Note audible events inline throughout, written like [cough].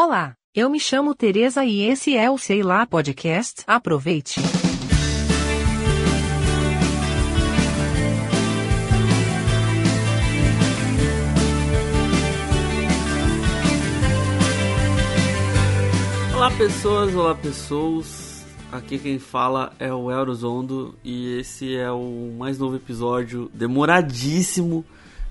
Olá, eu me chamo Teresa e esse é o Sei Lá Podcast. Aproveite! Olá pessoas, olá pessoas. Aqui quem fala é o Eurozondo e esse é o mais novo episódio demoradíssimo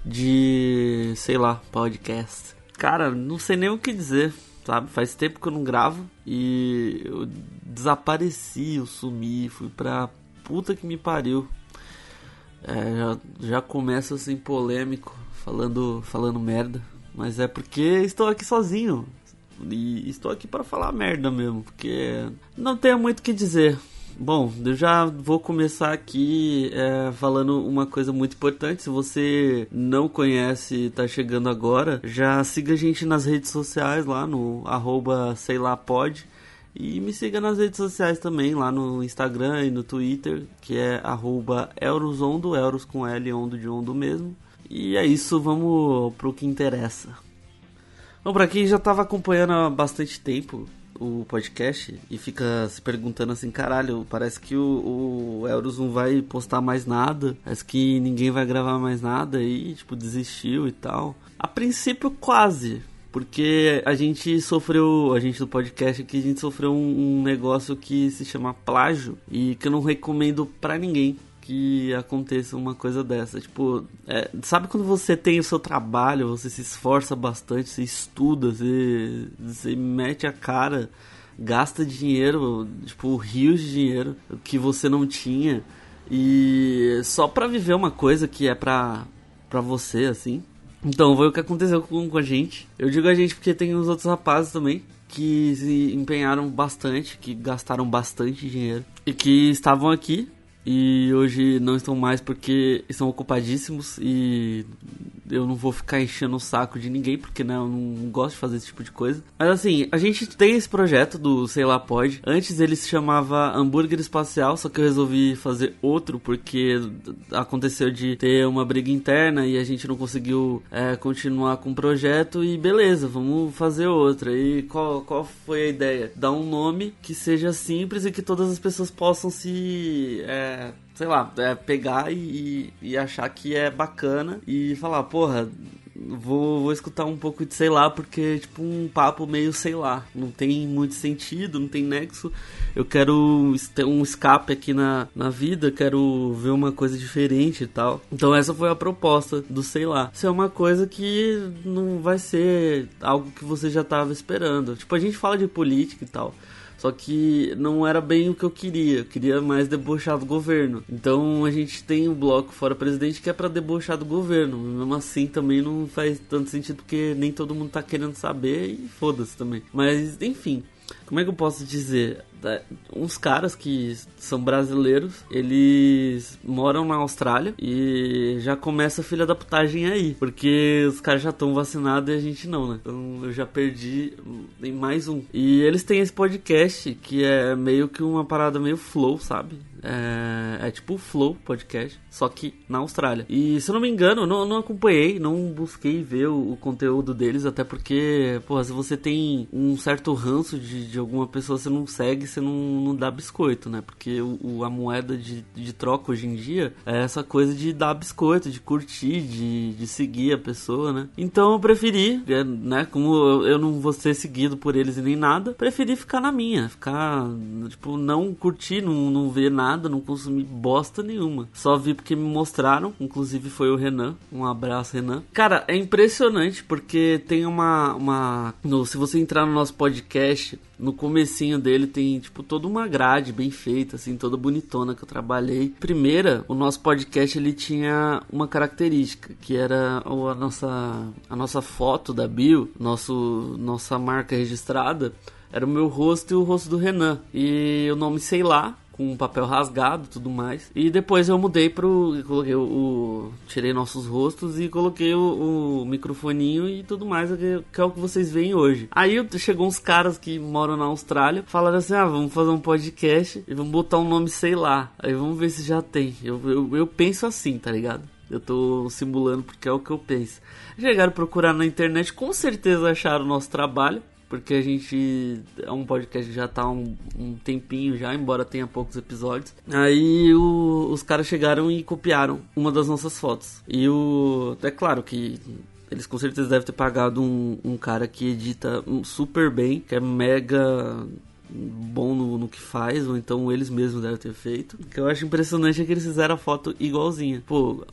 de, sei lá, podcast. Cara, não sei nem o que dizer, sabe? Faz tempo que eu não gravo e eu desapareci, eu sumi, fui pra puta que me pariu. É, já, já começo assim polêmico, falando, falando merda, mas é porque estou aqui sozinho. E estou aqui para falar merda mesmo, porque não tenho muito o que dizer. Bom, eu já vou começar aqui é, falando uma coisa muito importante. Se você não conhece e tá chegando agora, já siga a gente nas redes sociais lá no arroba sei lá. E me siga nas redes sociais também, lá no Instagram e no Twitter, que é arroba Eurosondo, Euros com L, ondo de ondo mesmo. E é isso, vamos pro que interessa. Bom, pra quem já tava acompanhando há bastante tempo o podcast e fica se perguntando assim, caralho, parece que o, o Euros não vai postar mais nada, parece que ninguém vai gravar mais nada e, tipo, desistiu e tal. A princípio, quase. Porque a gente sofreu, a gente do podcast aqui, a gente sofreu um, um negócio que se chama plágio e que eu não recomendo pra ninguém que aconteça uma coisa dessa. Tipo, é, sabe quando você tem o seu trabalho, você se esforça bastante, você estuda, você, você mete a cara, gasta dinheiro, tipo, rios de dinheiro que você não tinha, e só pra viver uma coisa que é pra, pra você, assim. Então, foi o que aconteceu com, com a gente. Eu digo a gente porque tem os outros rapazes também que se empenharam bastante, que gastaram bastante dinheiro e que estavam aqui e hoje não estão mais porque estão ocupadíssimos e eu não vou ficar enchendo o saco de ninguém porque né, eu não gosto de fazer esse tipo de coisa. Mas assim, a gente tem esse projeto do Sei Lá Pode. Antes ele se chamava Hambúrguer Espacial, só que eu resolvi fazer outro porque aconteceu de ter uma briga interna e a gente não conseguiu é, continuar com o projeto e beleza, vamos fazer outra. E qual, qual foi a ideia? Dar um nome que seja simples e que todas as pessoas possam se. É, sei lá, é, pegar e, e achar que é bacana e falar, porra, vou, vou escutar um pouco de sei lá, porque tipo um papo meio sei lá, não tem muito sentido, não tem nexo. Eu quero ter um escape aqui na, na vida, quero ver uma coisa diferente e tal. Então essa foi a proposta do sei lá. Isso é uma coisa que não vai ser algo que você já estava esperando. Tipo, a gente fala de política e tal. Só que não era bem o que eu queria. Eu queria mais debochar do governo. Então a gente tem o bloco Fora Presidente que é para debochar do governo. Mesmo assim também não faz tanto sentido porque nem todo mundo tá querendo saber e foda-se também. Mas enfim. Como é que eu posso dizer? Uns caras que são brasileiros, eles moram na Austrália e já começa a filha da putagem aí, porque os caras já estão vacinados e a gente não, né? Então eu já perdi em mais um. E eles têm esse podcast que é meio que uma parada meio flow, sabe? É, é tipo o Flow Podcast, só que na Austrália. E se eu não me engano, não, não acompanhei, não busquei ver o, o conteúdo deles, até porque, porra, se você tem um certo ranço de, de alguma pessoa, você não segue, você não, não dá biscoito, né? Porque o, o, a moeda de, de troca hoje em dia é essa coisa de dar biscoito, de curtir, de, de seguir a pessoa, né? Então eu preferi, é, né? Como eu, eu não vou ser seguido por eles e nem nada, preferi ficar na minha, ficar, tipo, não curtir, não, não ver nada não consumi bosta nenhuma. Só vi porque me mostraram, inclusive foi o Renan. Um abraço, Renan. Cara, é impressionante porque tem uma. uma no, se você entrar no nosso podcast, no comecinho dele tem, tipo, toda uma grade bem feita, assim, toda bonitona que eu trabalhei. Primeira, o nosso podcast, ele tinha uma característica, que era a nossa, a nossa foto da bio, nosso, nossa marca registrada, era o meu rosto e o rosto do Renan. E o nome Sei Lá, com um papel rasgado tudo mais. E depois eu mudei pro. Coloquei o, o. tirei nossos rostos e coloquei o, o microfoninho e tudo mais, que, que, é o que vocês veem hoje. Aí chegou uns caras que moram na Austrália, falaram assim: ah, vamos fazer um podcast e vamos botar um nome, sei lá. Aí vamos ver se já tem. Eu, eu, eu penso assim, tá ligado? Eu tô simulando porque é o que eu penso. Chegaram a procurar na internet, com certeza acharam o nosso trabalho porque a gente é um podcast que já tá um, um tempinho já, embora tenha poucos episódios. Aí o, os caras chegaram e copiaram uma das nossas fotos. E o. É claro que eles com certeza devem ter pagado um, um cara que edita super bem, que é mega bom no, no, que faz, ou então eles mesmos devem ter feito. O que eu acho impressionante é que eles fizeram a foto igualzinha. Pô,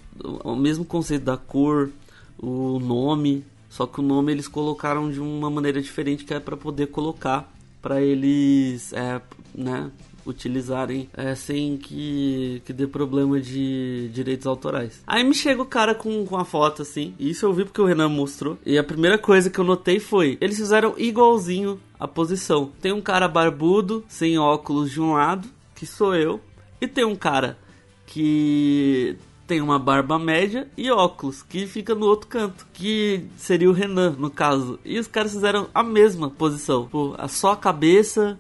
o mesmo conceito da cor, o nome, só que o nome eles colocaram de uma maneira diferente que é para poder colocar para eles, é, né, utilizarem é, sem que, que dê problema de direitos autorais. Aí me chega o cara com, com a foto assim, e isso eu vi porque o Renan mostrou. E a primeira coisa que eu notei foi: eles fizeram igualzinho a posição. Tem um cara barbudo, sem óculos de um lado, que sou eu, e tem um cara que tem uma barba média e óculos, que fica no outro canto, que seria o Renan, no caso. E os caras fizeram a mesma posição, Pô, só a cabeça,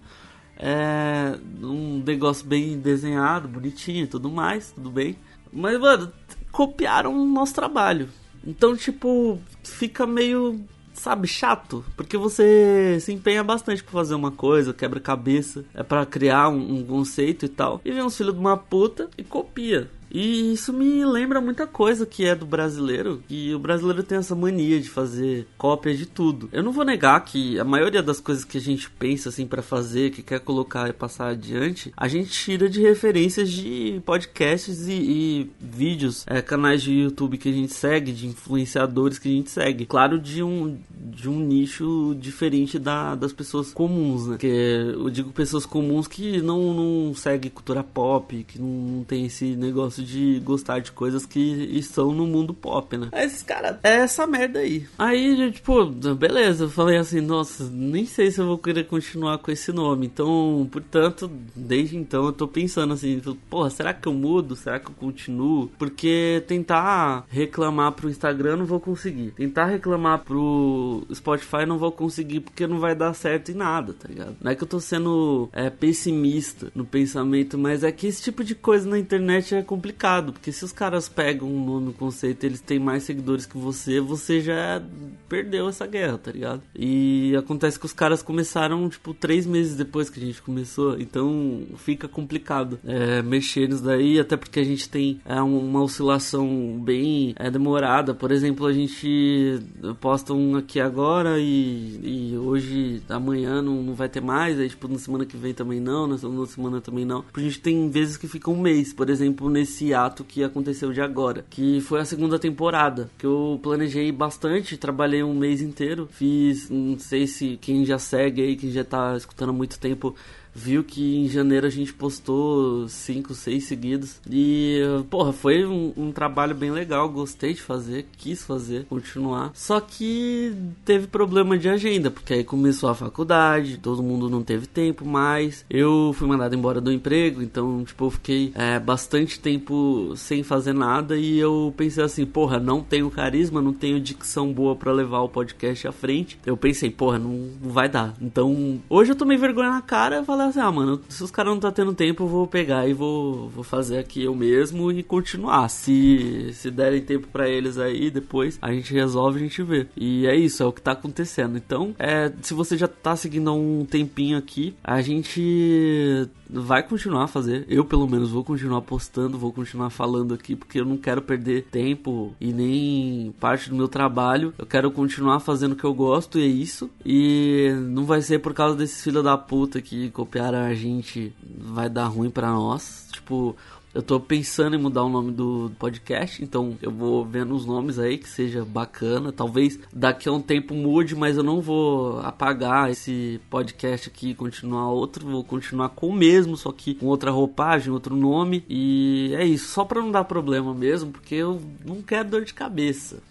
é um negócio bem desenhado, bonitinho e tudo mais, tudo bem. Mas, mano, copiaram o nosso trabalho. Então, tipo, fica meio, sabe, chato. Porque você se empenha bastante pra fazer uma coisa, quebra cabeça, é para criar um, um, conceito e tal. E vem uns filhos de uma puta e copia. E isso me lembra muita coisa que é do brasileiro, que o brasileiro tem essa mania de fazer cópia de tudo. Eu não vou negar que a maioria das coisas que a gente pensa assim para fazer, que quer colocar e passar adiante, a gente tira de referências de podcasts e, e vídeos, é, canais de YouTube que a gente segue, de influenciadores que a gente segue. Claro, de um, de um nicho diferente da, das pessoas comuns, né? Que eu digo pessoas comuns que não, não seguem cultura pop, que não, não tem esse negócio de gostar de coisas que estão no mundo pop, né? Esses caras, é essa merda aí. Aí, tipo, beleza, eu falei assim, nossa, nem sei se eu vou querer continuar com esse nome. Então, portanto, desde então eu tô pensando assim, porra, será que eu mudo? Será que eu continuo? Porque tentar reclamar pro Instagram não vou conseguir. Tentar reclamar pro Spotify não vou conseguir porque não vai dar certo em nada, tá ligado? Não é que eu tô sendo é, pessimista no pensamento, mas é que esse tipo de coisa na internet é complicado complicado, porque se os caras pegam um nome, um conceito, eles têm mais seguidores que você, você já perdeu essa guerra, tá ligado? E acontece que os caras começaram, tipo, três meses depois que a gente começou, então fica complicado é, mexer nisso daí, até porque a gente tem é, uma oscilação bem é, demorada. Por exemplo, a gente posta um aqui agora e, e hoje, amanhã não, não vai ter mais, aí, tipo, na semana que vem também não, na semana também não. A gente tem vezes que fica um mês, por exemplo, nesse esse ato que aconteceu de agora, que foi a segunda temporada, que eu planejei bastante, trabalhei um mês inteiro, fiz, não sei se quem já segue aí, quem já tá escutando há muito tempo, viu que em janeiro a gente postou cinco, seis seguidos. E, porra, foi um, um, trabalho bem legal. Gostei de fazer, quis fazer, continuar. Só que teve problema de agenda, porque aí começou a faculdade, todo mundo não teve tempo mais. Eu fui mandado embora do emprego, então, tipo, eu fiquei é, bastante tempo sem fazer nada. E eu pensei assim, porra, não tenho carisma, não tenho dicção boa para levar o podcast à frente. Eu pensei, porra, não, não vai dar. Então, hoje eu tomei vergonha na cara e falei falar assim, ah, mano, se os caras não tá tendo tempo, eu vou pegar e vou, vou fazer aqui eu mesmo e continuar. Se, se derem tempo para eles aí, depois a gente resolve, a gente vê. E é isso, é o que tá acontecendo. Então, é, se você já tá seguindo há um tempinho aqui, a gente vai continuar a fazer. Eu, pelo menos, vou continuar postando, vou continuar falando aqui, porque eu não quero perder tempo e nem parte do meu trabalho. Eu quero continuar fazendo o que eu gosto e é isso. E não vai ser por causa desses filhos da puta que copiaram a gente, vai dar ruim para nós. Tipo, eu tô pensando em mudar o nome do podcast, então eu vou vendo os nomes aí que seja bacana. Talvez daqui a um tempo mude, mas eu não vou apagar esse podcast aqui e continuar outro. Vou continuar com o mesmo, só que com outra roupagem, outro nome. E é isso, só pra não dar problema mesmo, porque eu não quero dor de cabeça.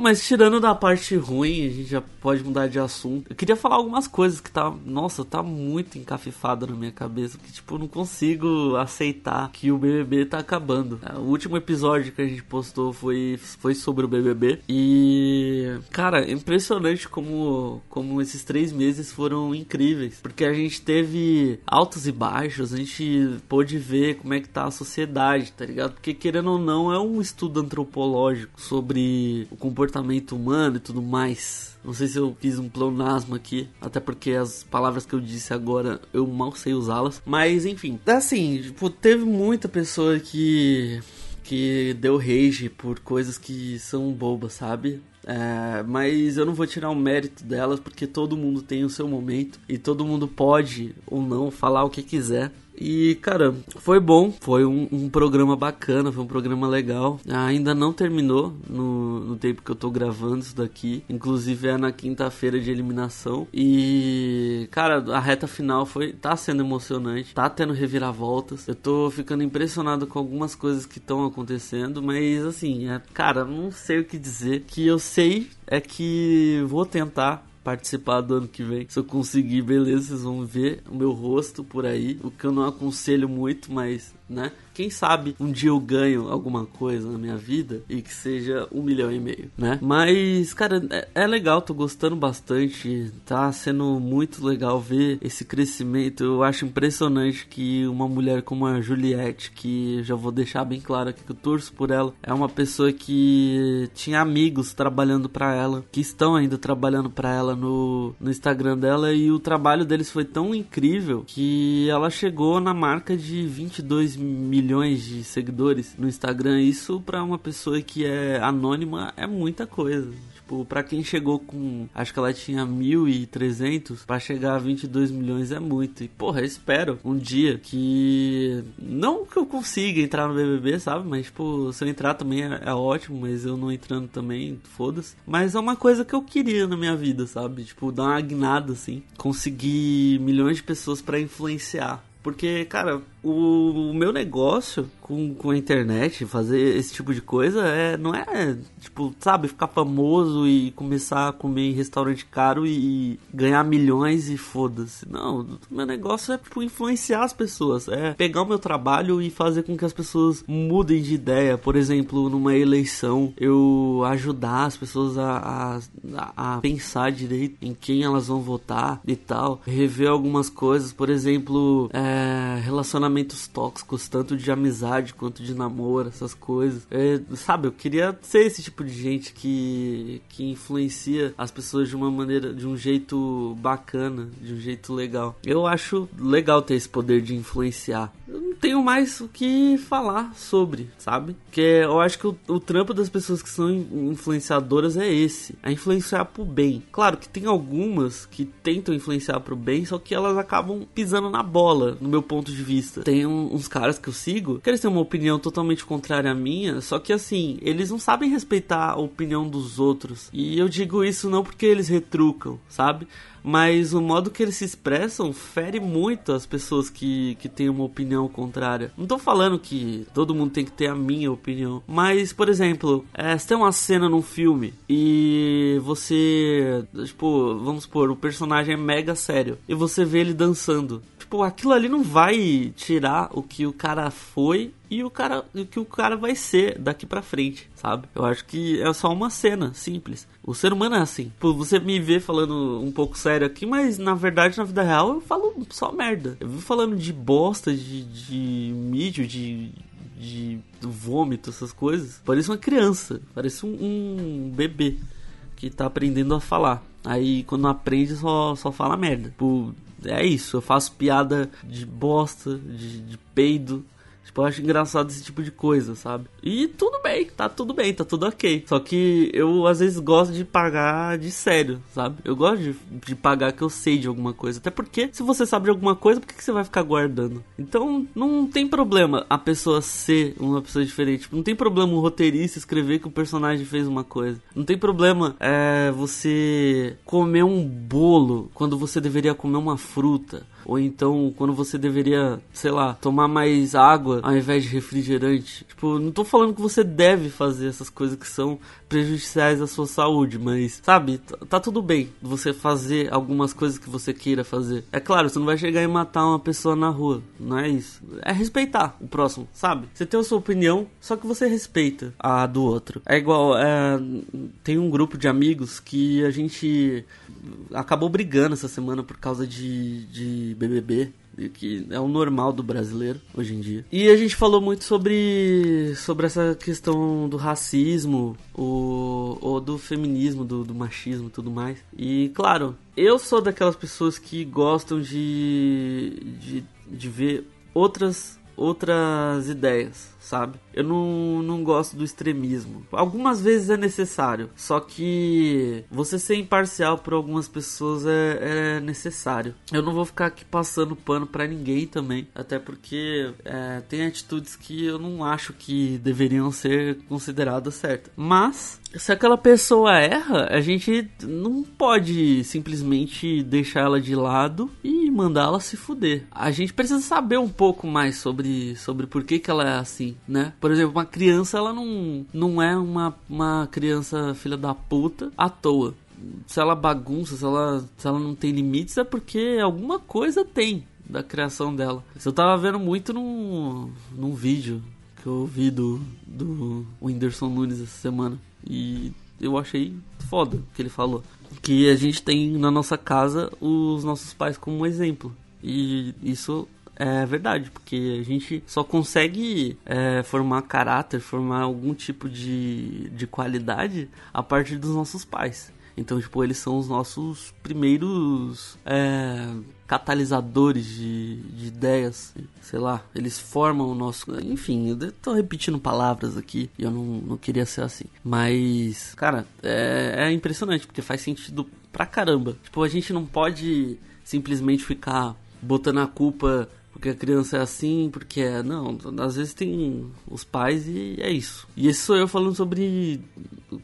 Mas tirando da parte ruim, a gente já pode mudar de assunto. Eu queria falar algumas coisas que tá, nossa, tá muito encafifado na minha cabeça, que tipo, eu não consigo aceitar que o BBB tá acabando. O último episódio que a gente postou foi, foi sobre o BBB e, cara, é impressionante como, como esses três meses foram incríveis, porque a gente teve altos e baixos, a gente pôde ver como é que tá a sociedade, tá ligado? Porque querendo ou não, é um estudo antropológico sobre o comportamento comportamento humano e tudo mais. Não sei se eu fiz um pleonasmo aqui, até porque as palavras que eu disse agora eu mal sei usá-las. Mas enfim, assim, tipo, teve muita pessoa que que deu rage por coisas que são bobas, sabe? É, mas eu não vou tirar o mérito delas porque todo mundo tem o seu momento e todo mundo pode ou não falar o que quiser. E, cara, foi bom, foi um, um, programa bacana, foi um programa legal. Ainda não terminou no, no tempo que eu tô gravando isso daqui. Inclusive é na quinta-feira de eliminação. E, cara, a reta final foi. tá sendo emocionante, tá tendo reviravoltas. Eu tô ficando impressionado com algumas coisas que estão acontecendo, mas assim, é, cara, não sei o que dizer. Que eu sei é que vou tentar participar do ano que vem. Se eu conseguir, beleza, vocês vão ver o meu rosto por aí. O que eu não aconselho muito, mas, né? Quem sabe um dia eu ganho alguma coisa na minha vida e que seja um milhão e meio, né? Mas, cara, é, é legal, tô gostando bastante. Tá sendo muito legal ver esse crescimento. Eu acho impressionante que uma mulher como a Juliette, que já vou deixar bem claro aqui que eu torço por ela, é uma pessoa que tinha amigos trabalhando para ela, que estão ainda trabalhando para ela no, no Instagram dela e o trabalho deles foi tão incrível que ela chegou na marca de 22 milhões milhões de seguidores no Instagram, isso para uma pessoa que é anônima é muita coisa. Tipo, pra quem chegou com. Acho que ela tinha 1.300, para chegar a 22 milhões é muito. E, porra, eu espero um dia que. Não que eu consiga entrar no BBB, sabe? Mas, tipo, se eu entrar também é, é ótimo, mas eu não entrando também, foda-se. Mas é uma coisa que eu queria na minha vida, sabe? Tipo, dar uma guinada assim. Conseguir milhões de pessoas para influenciar. Porque, cara, o, o, meu negócio com, com a internet, fazer esse tipo de coisa, é, não é, tipo, sabe, ficar famoso e começar a comer em restaurante caro e, e ganhar milhões e foda-se. Não, meu negócio é, tipo, influenciar as pessoas. É pegar o meu trabalho e fazer com que as pessoas mudem de ideia. Por exemplo, numa eleição, eu ajudar as pessoas a, a, a pensar direito em quem elas vão votar e tal. Rever algumas coisas, por exemplo, é, relacionamento relacionamentos tóxicos, tanto de amizade quanto de namoro, essas coisas. É, sabe, eu queria ser esse tipo de gente que, que influencia as pessoas de uma maneira, de um jeito bacana, de um jeito legal. Eu acho legal ter esse poder de influenciar. Eu não tenho mais o que falar sobre, sabe? Que eu acho que o, o trampo das pessoas que são influenciadoras é esse, é influenciar pro bem. Claro que tem algumas que tentam influenciar pro bem, só que elas acabam pisando na bola, no meu ponto de vista tem um, uns caras que eu sigo que eles têm uma opinião totalmente contrária à minha, só que assim, eles não sabem respeitar a opinião dos outros. E eu digo isso não porque eles retrucam, sabe? mas o modo que eles se expressam fere muito as pessoas que, que têm uma opinião contrária. Não tô falando que todo mundo tem que ter a minha opinião, mas, por exemplo, é, se tem uma cena num filme e você, tipo, vamos supor, o personagem é mega sério e você vê ele dançando. Tipo, aquilo ali não vai tirar o que o cara foi e o cara o que o cara vai ser daqui para frente, sabe? Eu acho que é só uma cena simples. O ser humano é assim. Pô, você me vê falando um pouco sério aqui, mas na verdade na vida real eu falo só merda. Eu vivo falando de bosta, de, de mídia, de de vômito, essas coisas. Parece uma criança, parece um, um bebê que tá aprendendo a falar. Aí quando aprende só, só fala merda. Tipo, é isso, eu faço piada de bosta, de, de peido, Tipo, eu acho engraçado esse tipo de coisa, sabe? E tudo bem, tá tudo bem, tá tudo ok. Só que eu às vezes gosto de pagar de sério, sabe? Eu gosto de, de pagar que eu sei de alguma coisa. Até porque se você sabe de alguma coisa, por que, que você vai ficar guardando? Então não tem problema a pessoa ser uma pessoa diferente. Não tem problema o roteirista escrever que o personagem fez uma coisa. Não tem problema é, você comer um bolo quando você deveria comer uma fruta. Ou então quando você deveria, sei lá, tomar mais água ao invés de refrigerante. Tipo, não tô falando que você deve fazer essas coisas que são prejudiciais à sua saúde, mas, sabe, tá tudo bem você fazer algumas coisas que você queira fazer. É claro, você não vai chegar e matar uma pessoa na rua, não é isso. É respeitar o próximo, sabe? Você tem a sua opinião, só que você respeita a do outro. É igual, é, tem um grupo de amigos que a gente acabou brigando essa semana por causa de, de BBB. que é o normal do brasileiro hoje em dia. E a gente falou muito sobre, sobre essa questão do racismo, o, ou do feminismo, do, do machismo e tudo mais. E claro, eu sou daquelas pessoas que gostam de, de, de ver outras outras ideias, sabe? Eu não, não gosto do extremismo. Algumas vezes é necessário, só que você ser imparcial por algumas pessoas é, é necessário. Eu não vou ficar aqui passando pano para ninguém também, até porque é, tem atitudes que eu não acho que deveriam ser consideradas certas. Mas se aquela pessoa erra, a gente não pode simplesmente deixar ela de lado e mandá-la se fuder. A gente precisa saber um pouco mais sobre, sobre por que, que ela é assim, né? Por exemplo, uma criança, ela não, não é uma, uma criança filha da puta à toa. Se ela bagunça, se ela, se ela não tem limites, é porque alguma coisa tem da criação dela. Isso eu tava vendo muito num, num vídeo que eu vi do, do Whindersson Nunes essa semana. E eu achei foda o que ele falou. Que a gente tem na nossa casa os nossos pais como exemplo. E isso é verdade, porque a gente só consegue é, formar caráter, formar algum tipo de, de qualidade a partir dos nossos pais. Então, tipo, eles são os nossos primeiros é, catalisadores de, de, ideias, sei lá, eles formam o nosso. Enfim, eu tô repetindo palavras aqui e eu não, não queria ser assim. Mas, cara, é, é impressionante porque faz sentido pra caramba. Tipo, a gente não pode simplesmente ficar botando a culpa porque a criança é assim, porque é. Não, às vezes tem os pais e é isso. E esse sou eu falando sobre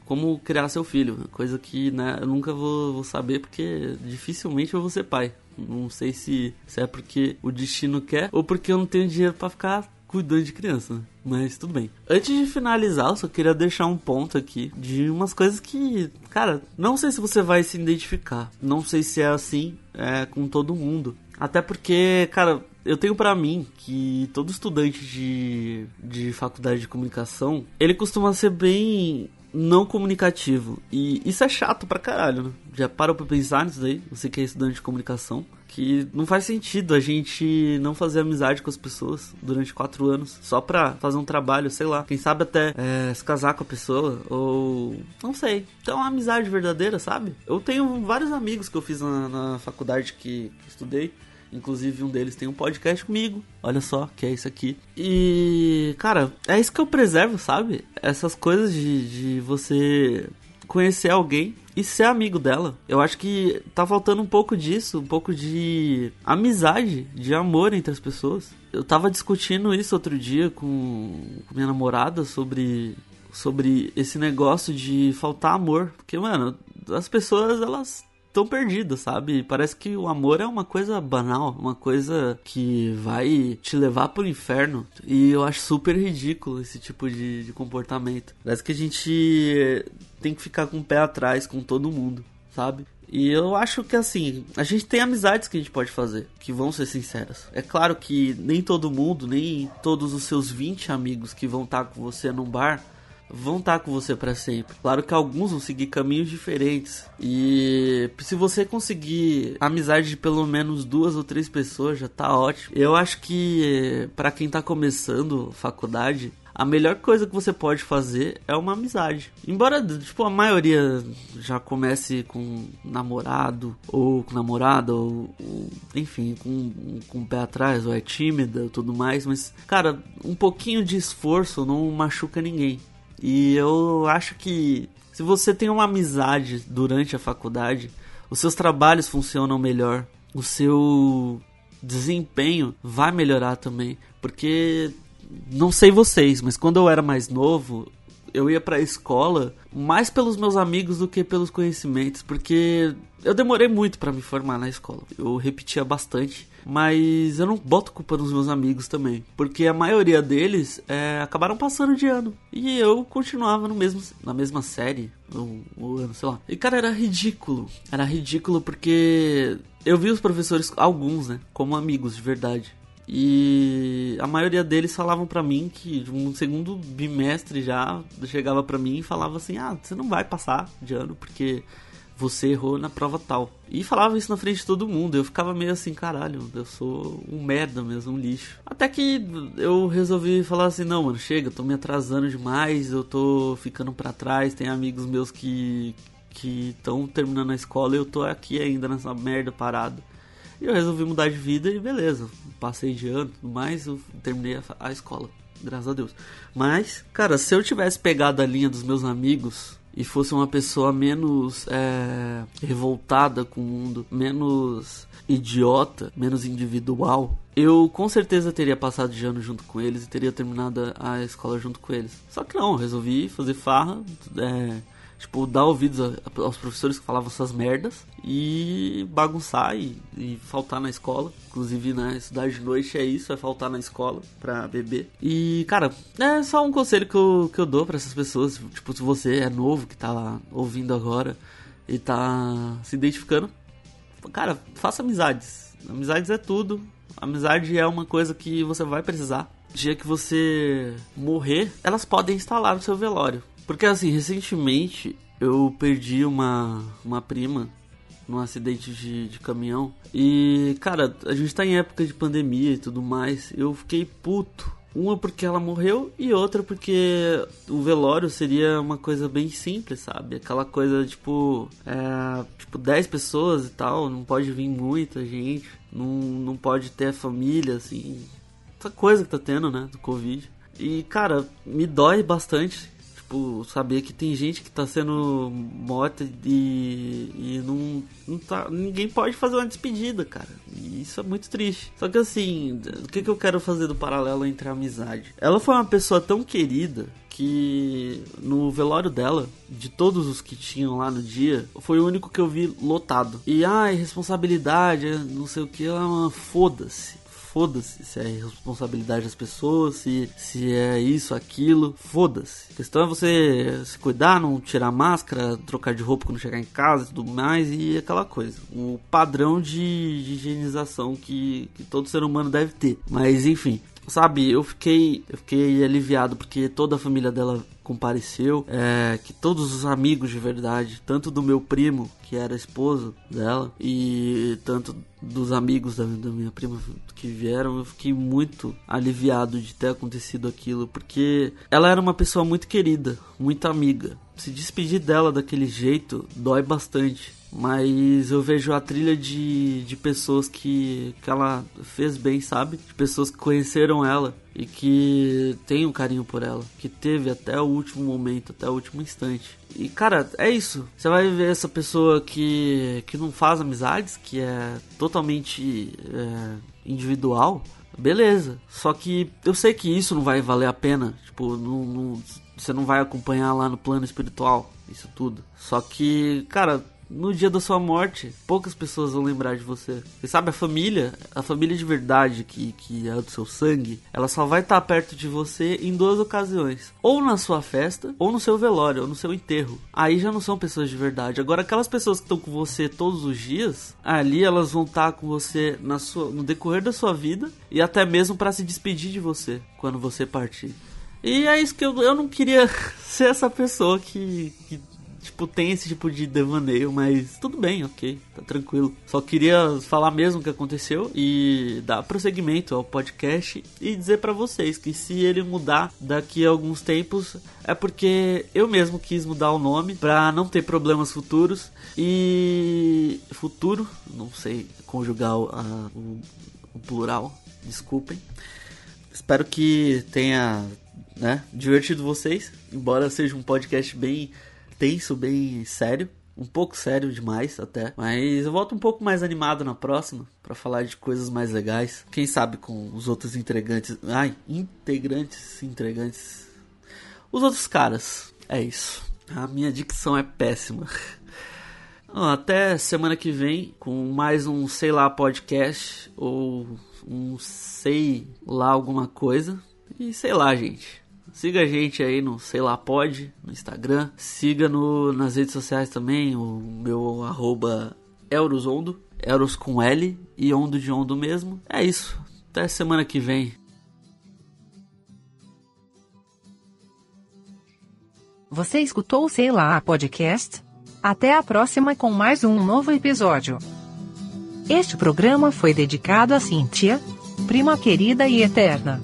como criar seu filho, coisa que né, eu nunca vou, vou saber porque dificilmente eu vou ser pai. Não sei se, se é porque o destino quer ou porque eu não tenho dinheiro para ficar cuidando de criança, né? Mas tudo bem. Antes de finalizar, eu só queria deixar um ponto aqui de umas coisas que, cara, não sei se você vai se identificar. Não sei se é assim é, com todo mundo. Até porque, cara, eu tenho para mim que todo estudante de, de faculdade de comunicação, ele costuma ser bem não comunicativo. E isso é chato pra caralho, né? Já parou pra pensar nisso daí? Você que é estudante de comunicação. Que não faz sentido a gente não fazer amizade com as pessoas durante quatro anos só pra fazer um trabalho, sei lá. Quem sabe até é, se casar com a pessoa ou. Não sei. Então, uma amizade verdadeira, sabe? Eu tenho vários amigos que eu fiz na, na faculdade que, que estudei Inclusive, um deles tem um podcast comigo. Olha só, que é isso aqui. E, cara, é isso que eu preservo, sabe? Essas coisas de, de você conhecer alguém e ser amigo dela. Eu acho que tá faltando um pouco disso, um pouco de amizade, de amor entre as pessoas. Eu tava discutindo isso outro dia com, com minha namorada sobre sobre esse negócio de faltar amor, porque mano, as pessoas elas tão perdida, sabe? Parece que o amor é uma coisa banal, uma coisa que vai te levar pro inferno. E eu acho super ridículo esse tipo de, de comportamento. Parece que a gente tem que ficar com o pé atrás com todo mundo, sabe? E eu acho que assim, a gente tem amizades que a gente pode fazer, que vão ser sinceras. É claro que nem todo mundo, nem todos os seus 20 amigos que vão estar com você num bar vão estar com você para sempre. Claro que alguns vão seguir caminhos diferentes. E se você conseguir amizade de pelo menos duas ou três pessoas, já tá ótimo. Eu acho que para quem tá começando faculdade, a melhor coisa que você pode fazer é uma amizade. Embora, tipo, a maioria já comece com namorado, ou com namorada, ou, ou enfim, com, com o pé atrás, ou é tímida tudo mais, mas, cara, um pouquinho de esforço não machuca ninguém. E eu acho que se você tem uma amizade durante a faculdade, os seus trabalhos funcionam melhor, o seu desempenho vai melhorar também, porque não sei vocês, mas quando eu era mais novo, eu ia pra escola mais pelos meus amigos do que pelos conhecimentos, porque eu demorei muito para me formar na escola. Eu repetia bastante mas eu não boto culpa nos meus amigos também. Porque a maioria deles é, acabaram passando de ano. E eu continuava no mesmo, na mesma série. o ano, sei lá. E cara, era ridículo. Era ridículo porque eu vi os professores, alguns, né? Como amigos de verdade. E a maioria deles falavam para mim que um segundo bimestre já chegava para mim e falava assim: "Ah, você não vai passar de ano porque você errou na prova tal. E falava isso na frente de todo mundo. Eu ficava meio assim, caralho, eu sou um merda mesmo, um lixo. Até que eu resolvi falar assim, não, mano, chega, tô me atrasando demais, eu tô ficando para trás, tem amigos meus que que estão terminando a escola e eu tô aqui ainda nessa merda parado. E eu resolvi mudar de vida e beleza, passei de ano tudo mais, eu terminei a, a escola, graças a Deus. Mas, cara, se eu tivesse pegado a linha dos meus amigos e fosse uma pessoa menos é, revoltada com o mundo, menos idiota, menos individual, eu com certeza teria passado de ano junto com eles e teria terminado a escola junto com eles. Só que não, resolvi fazer farra, é, tipo, dar ouvidos aos professores que falavam essas merdas e bagunçar e, e, faltar na escola. Inclusive, né, estudar de noite é isso, é faltar na escola pra beber. E, cara, é só um conselho que eu, que eu dou para essas pessoas. Tipo, se você é novo, que tá ouvindo agora e tá se identificando, cara, faça amizades. Amizades é tudo. Amizade é uma coisa que você vai precisar. Dia que você morrer, elas podem lá no seu velório. Porque assim, recentemente eu perdi uma, uma prima num acidente de, de caminhão. E, cara, a gente tá em época de pandemia e tudo mais. Eu fiquei puto. Uma porque ela morreu e outra porque o velório seria uma coisa bem simples, sabe? Aquela coisa tipo, é, tipo 10 pessoas e tal, não pode vir muita gente, não, não pode ter família, assim. Essa coisa que tá tendo, né, do Covid. E, cara, me dói bastante tipo, saber que tem gente que tá sendo morta e, e não, não tá, ninguém pode fazer uma despedida, cara. E isso é muito triste. Só que assim, o que, que eu quero fazer do paralelo entre a amizade? Ela foi uma pessoa tão querida que no velório dela, de todos os que tinham lá no dia, foi o único que eu vi lotado. E ai, responsabilidade, não sei o que, ela foda-se foda-se se é responsabilidade das pessoas, se, se é isso, aquilo, foda-se. A questão é você se cuidar, não tirar máscara, trocar de roupa quando chegar em casa e tudo mais, e aquela coisa. O padrão de, de higienização que, que todo ser humano deve ter. Mas enfim, sabe, eu fiquei, eu fiquei aliviado porque toda a família dela compareceu, é, que todos os amigos de verdade, tanto do meu primo, que era esposo dela, e tanto dos amigos da, da, minha prima que vieram, eu fiquei muito aliviado de ter acontecido aquilo, porque ela era uma pessoa muito querida, muito amiga. Se despedir dela daquele jeito dói bastante mas eu vejo a trilha de, de pessoas que, que ela fez bem, sabe? De pessoas que conheceram ela e que tem um carinho por ela, que teve até o último momento, até o último instante. E cara, é isso. Você vai ver essa pessoa que, que não faz amizades, que é totalmente é, individual, beleza. Só que eu sei que isso não vai valer a pena. Tipo, não, não, você não vai acompanhar lá no plano espiritual isso tudo. Só que, cara, no dia da sua morte, poucas pessoas vão lembrar de você. Você sabe, a família, a família de verdade que, que é do seu sangue, ela só vai estar perto de você em duas ocasiões: ou na sua festa, ou no seu velório, ou no seu enterro. Aí já não são pessoas de verdade. Agora, aquelas pessoas que estão com você todos os dias, ali elas vão estar com você na sua, no decorrer da sua vida e até mesmo para se despedir de você quando você partir. E é isso que eu, eu não queria [laughs] ser essa pessoa que, que tipo, tem esse tipo de devaneio, mas tudo bem, ok, tá tranquilo. Só queria falar mesmo o que aconteceu e dar prosseguimento ao podcast e dizer para vocês que se ele mudar daqui a alguns tempos é porque eu mesmo quis mudar o nome para não ter problemas futuros e futuro, não sei conjugar a, o, o plural, desculpem. Espero que tenha né, divertido vocês, embora seja um podcast bem tenso, bem sério. Um pouco sério demais até. Mas eu volto um pouco mais animado na próxima. para falar de coisas mais legais. Quem sabe com os outros integrantes. Ai, integrantes, integrantes. Os outros caras. É isso. A minha dicção é péssima. [laughs] Até semana que vem com mais um sei lá podcast ou um sei lá alguma coisa. E sei lá, gente. Siga a gente aí no Sei Lá Pode, no Instagram. Siga no, nas redes sociais também, o meu arroba Eurosondo. Euros com L e Ondo de Ondo mesmo. É isso. Até semana que vem. Você escutou o Sei Lá Podcast? Até a próxima com mais um novo episódio. Este programa foi dedicado a Cíntia, prima querida e eterna.